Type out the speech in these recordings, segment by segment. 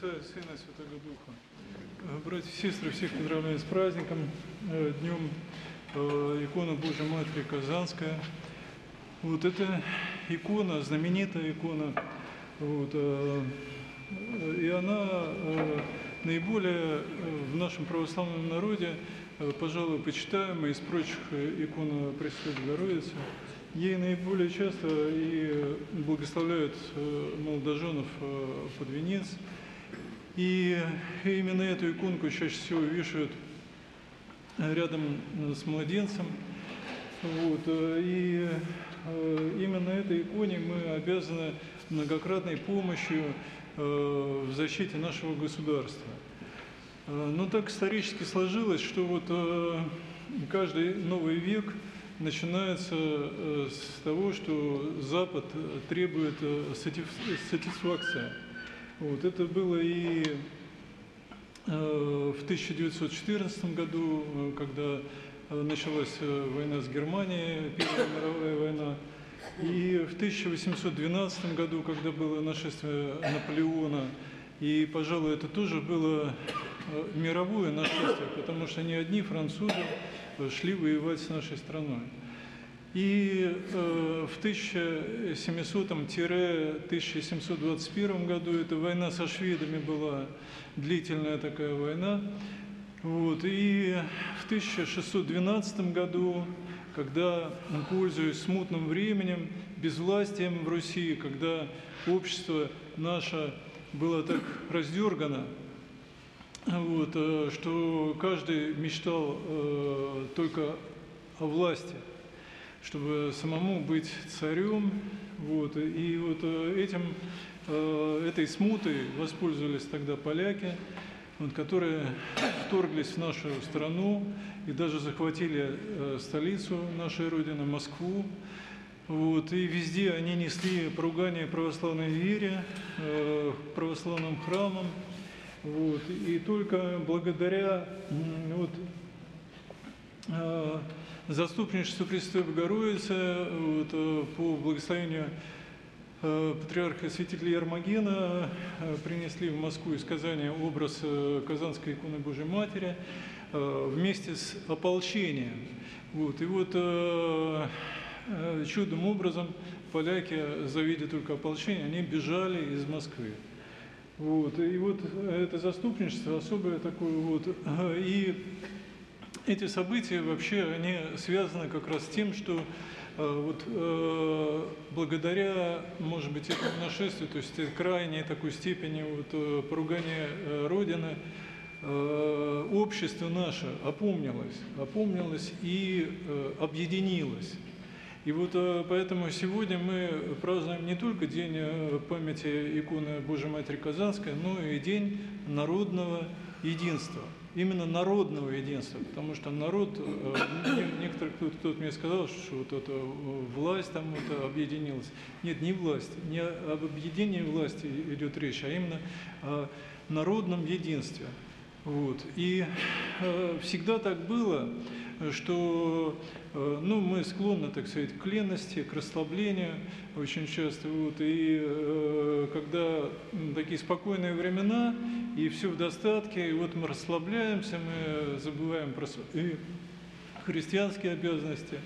Отца и Сына и Святого Духа. Э, Братья и сестры, всех поздравляю с праздником, э, Днем э, икона Божьей Матери Казанская. Вот эта икона, знаменитая икона, вот, и она наиболее в нашем православном народе, пожалуй, почитаемая из прочих икон Пресвятой Богородицы. Ей наиболее часто и благословляют молодоженов под венец. И именно эту иконку чаще всего вешают рядом э, с младенцем. Вот. э, И э, именно этой иконе мы обязаны многократной помощью э, в защите нашего государства. Э, Но так исторически сложилось, что вот э, каждый новый век начинается э, с того, что Запад э, требует э, сатисфакции. Вот. Это было и э, в 1914 году, э, когда э, началась война с Германией, Первая мировая война, и в 1812 году, когда было нашествие Наполеона, и, пожалуй, это тоже было мировое нашествие, потому что не одни французы шли воевать с нашей страной. И э, в 1700-1721 году эта война со шведами была длительная такая война. Вот. И в 1612 году, когда, пользуясь смутным временем, безвластием в Руси, когда общество наше было так раздергано, вот, э, что каждый мечтал э, только о власти, чтобы самому быть царем. Вот, и вот э, этим, э, этой смутой воспользовались тогда поляки, вот, которые вторглись в нашу страну и даже захватили э, столицу нашей Родины, Москву. Вот, и везде они несли поругание православной вере, православным храмам. Вот, и только благодаря вот, заступничеству Пресвятой Богородицы вот, э, по благословению э, патриарха святителя Ермогена э, принесли в Москву из Казани образ Казанской иконы Божьей Матери вместе с ополчением. Вот, и вот чудным образом поляки, завидя только ополчение, они бежали из Москвы. Вот, и вот это заступничество особое такое вот. И эти события вообще, они связаны как раз с тем, что э, вот э, благодаря, может быть, этому нашествию, то есть крайней такой степени вот, э, поругания э, Родины, э, общество наше опомнилось, опомнилось и э, объединилось. И вот поэтому сегодня мы празднуем не только День памяти иконы Божьей Матери Казанской, но и День народного единства. Именно народного единства, потому что народ, э, не- некоторые кто-то, кто-то мне сказал, что вот эта э, власть там вот объединилась. Нет, не власть, не об объединении власти идет речь, а именно о народном единстве. Вот. И э, всегда так было, что э, ну, мы склонны, так сказать, к лености, к расслаблению очень часто. Вот. И э, когда такие спокойные времена, и все в достатке, и вот мы расслабляемся, мы забываем про свои христианские обязанности.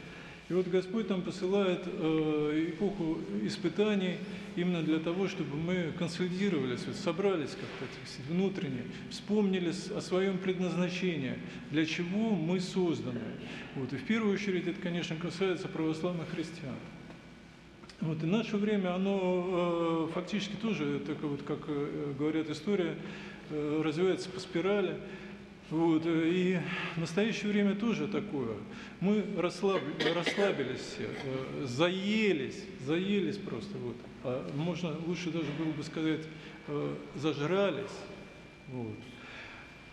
И вот Господь нам посылает э, эпоху испытаний именно для того, чтобы мы консолидировались, вот собрались как-то внутренне, вспомнили о своем предназначении, для чего мы созданы. Вот. И в первую очередь это, конечно, касается православных христиан. Вот, и наше время, оно э, фактически тоже, так вот, как э, говорят история, э, развивается по спирали. Вот, э, и в настоящее время тоже такое. Мы расслаб- расслабились все, э, заелись, заелись просто. Вот. А можно, лучше даже было бы сказать, э, зажрались. Вот.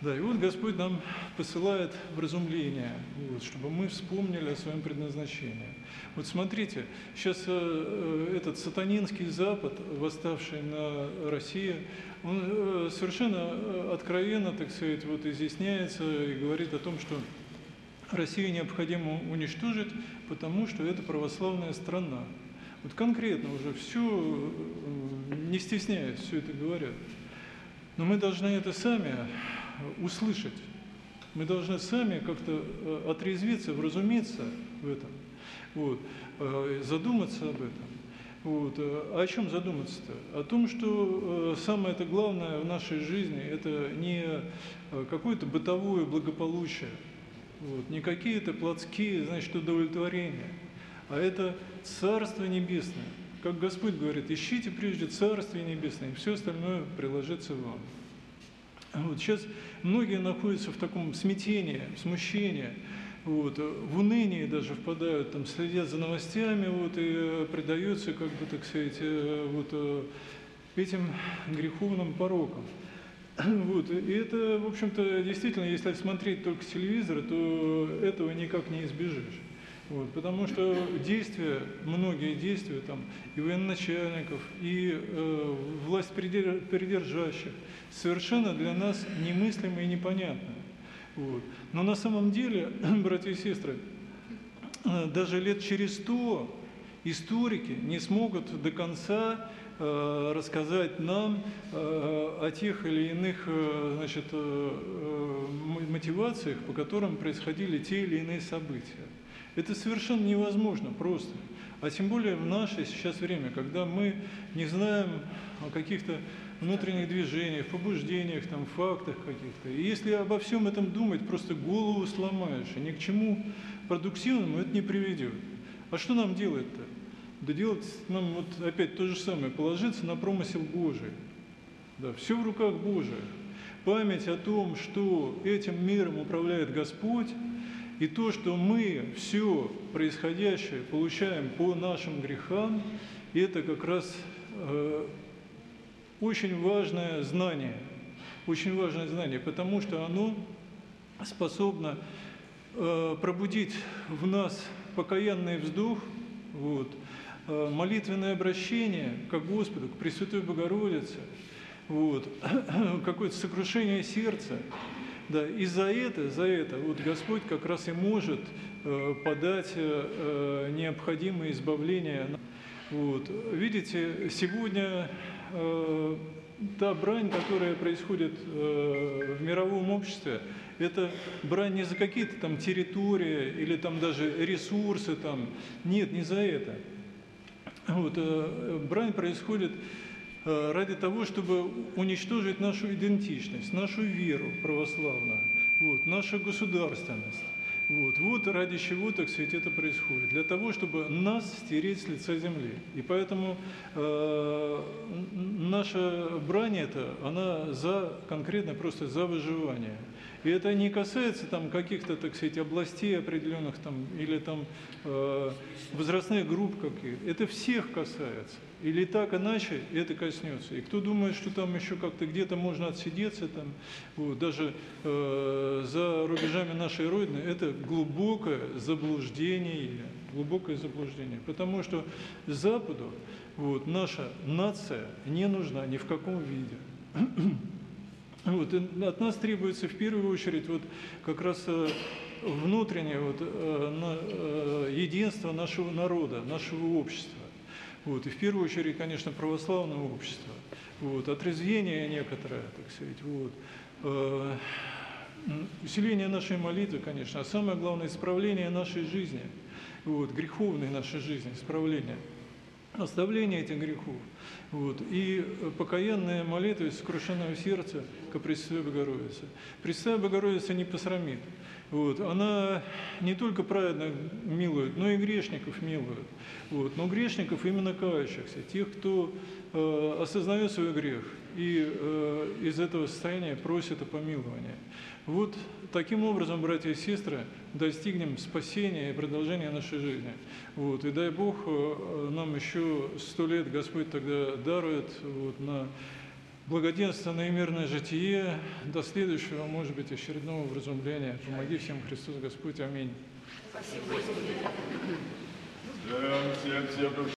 Да, и вот Господь нам посылает вразумление, вот, чтобы мы вспомнили о своем предназначении. Вот смотрите, сейчас э, этот сатанинский Запад, восставший на Россию, он э, совершенно э, откровенно, так сказать, вот изъясняется и говорит о том, что Россию необходимо уничтожить, потому что это православная страна. Вот конкретно уже все, не стесняясь, все это говорят. Но мы должны это сами услышать. Мы должны сами как-то э, отрезвиться, вразумиться в этом, вот, э, задуматься об этом. Вот. э, А о чем задуматься-то? О том, что э, самое это главное в нашей жизни – это не э, какое-то бытовое благополучие, вот, не какие-то плотские, значит, удовлетворения, а это Царство Небесное. Как Господь говорит, ищите прежде Царствие Небесное, и все остальное приложится вам. Вот сейчас многие находятся в таком смятении, смущении, вот, в уныние даже впадают, там, следят за новостями, вот, и э, предаются, как бы, так сказать, э, вот, э, этим греховным порокам. Вот, и это, в общем-то, действительно, если смотреть только телевизор, то этого никак не избежишь. Вот, потому что действия, многие действия там, и военачальников, и э, власть придержащих совершенно для нас немыслимы и непонятны. Вот. Но на самом деле, братья и сестры, э, даже лет через сто историки не смогут до конца э, рассказать нам э, о тех или иных значит, мотивациях, по которым происходили те или иные события. Это совершенно невозможно просто. А тем более в наше сейчас время, когда мы не знаем о каких-то внутренних движениях, побуждениях, там, фактах каких-то. И если обо всем этом думать, просто голову сломаешь, и ни к чему продуктивному это не приведет. А что нам делать-то? Да делать нам вот опять то же самое, положиться на промысел Божий. Да, все в руках Божиих. Память о том, что этим миром управляет Господь, и то, что мы все происходящее получаем по нашим грехам, это как раз э, очень важное знание, очень важное знание, потому что оно способно э, пробудить в нас покаянный вздох, вот, э, молитвенное обращение к Господу, к Пресвятой Богородице, вот, какое-то сокрушение сердца. Да, и за это, за это вот Господь как раз и может э, подать э, э, необходимое избавление. Вот. Видите, сегодня э, та брань, которая происходит э, в мировом обществе, это брань не за какие-то там территории или там даже ресурсы там. Нет, не за это. Вот, э, брань происходит э, ради того, чтобы уничтожить нашу идентичность, нашу веру православную, вот, нашу государственность. Вот, вот ради чего, так сказать, это происходит. Для того, чтобы нас стереть с лица земли. И поэтому э, наша брань это, она за, конкретно просто за выживание. И это не касается там каких-то, так сказать, областей определенных там, или там э, возрастных групп каких. Это всех касается. Или так иначе это коснется. И кто думает, что там еще как-то где-то можно отсидеться, там, вот, даже э, за рубежами нашей Родины, это глубокое заблуждение, глубокое заблуждение. Потому что Западу вот, наша нация не нужна ни в каком виде. Вот, и от нас требуется в первую очередь вот как раз э, внутреннее вот, э, э, единство нашего народа, нашего общества. Вот, и в первую очередь, конечно, православного общества. Вот, отрезвение некоторое, так сказать. Вот, усиление нашей молитвы, конечно, а самое главное, исправление нашей жизни, вот, греховной нашей жизни, исправление оставление этих грехов. Вот. И э, покаянная молитва из сокрушенного сердца ко Пресвятой Богородице. Пресвятая Богородица не посрамит. Вот. Она не только праведных милует, но и грешников милует. Вот. Но грешников именно кающихся, тех, кто э, осознает свой грех и э, из этого состояния просит о помиловании. Вот таким образом, братья и сестры, достигнем спасения и продолжения нашей жизни. Вот. И дай Бог э, нам еще сто лет Господь тогда дарует вот, на благоденственное и мирное житие до следующего, может быть, очередного вразумления. Помоги всем Христос Господь. Аминь. Всем